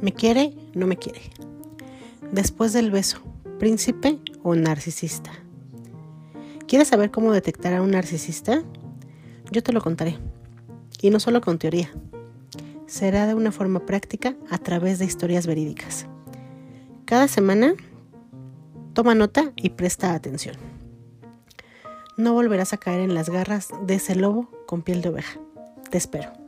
¿Me quiere? ¿No me quiere? Después del beso, ¿príncipe o narcisista? ¿Quieres saber cómo detectar a un narcisista? Yo te lo contaré. Y no solo con teoría. Será de una forma práctica a través de historias verídicas. Cada semana, toma nota y presta atención. No volverás a caer en las garras de ese lobo con piel de oveja. Te espero.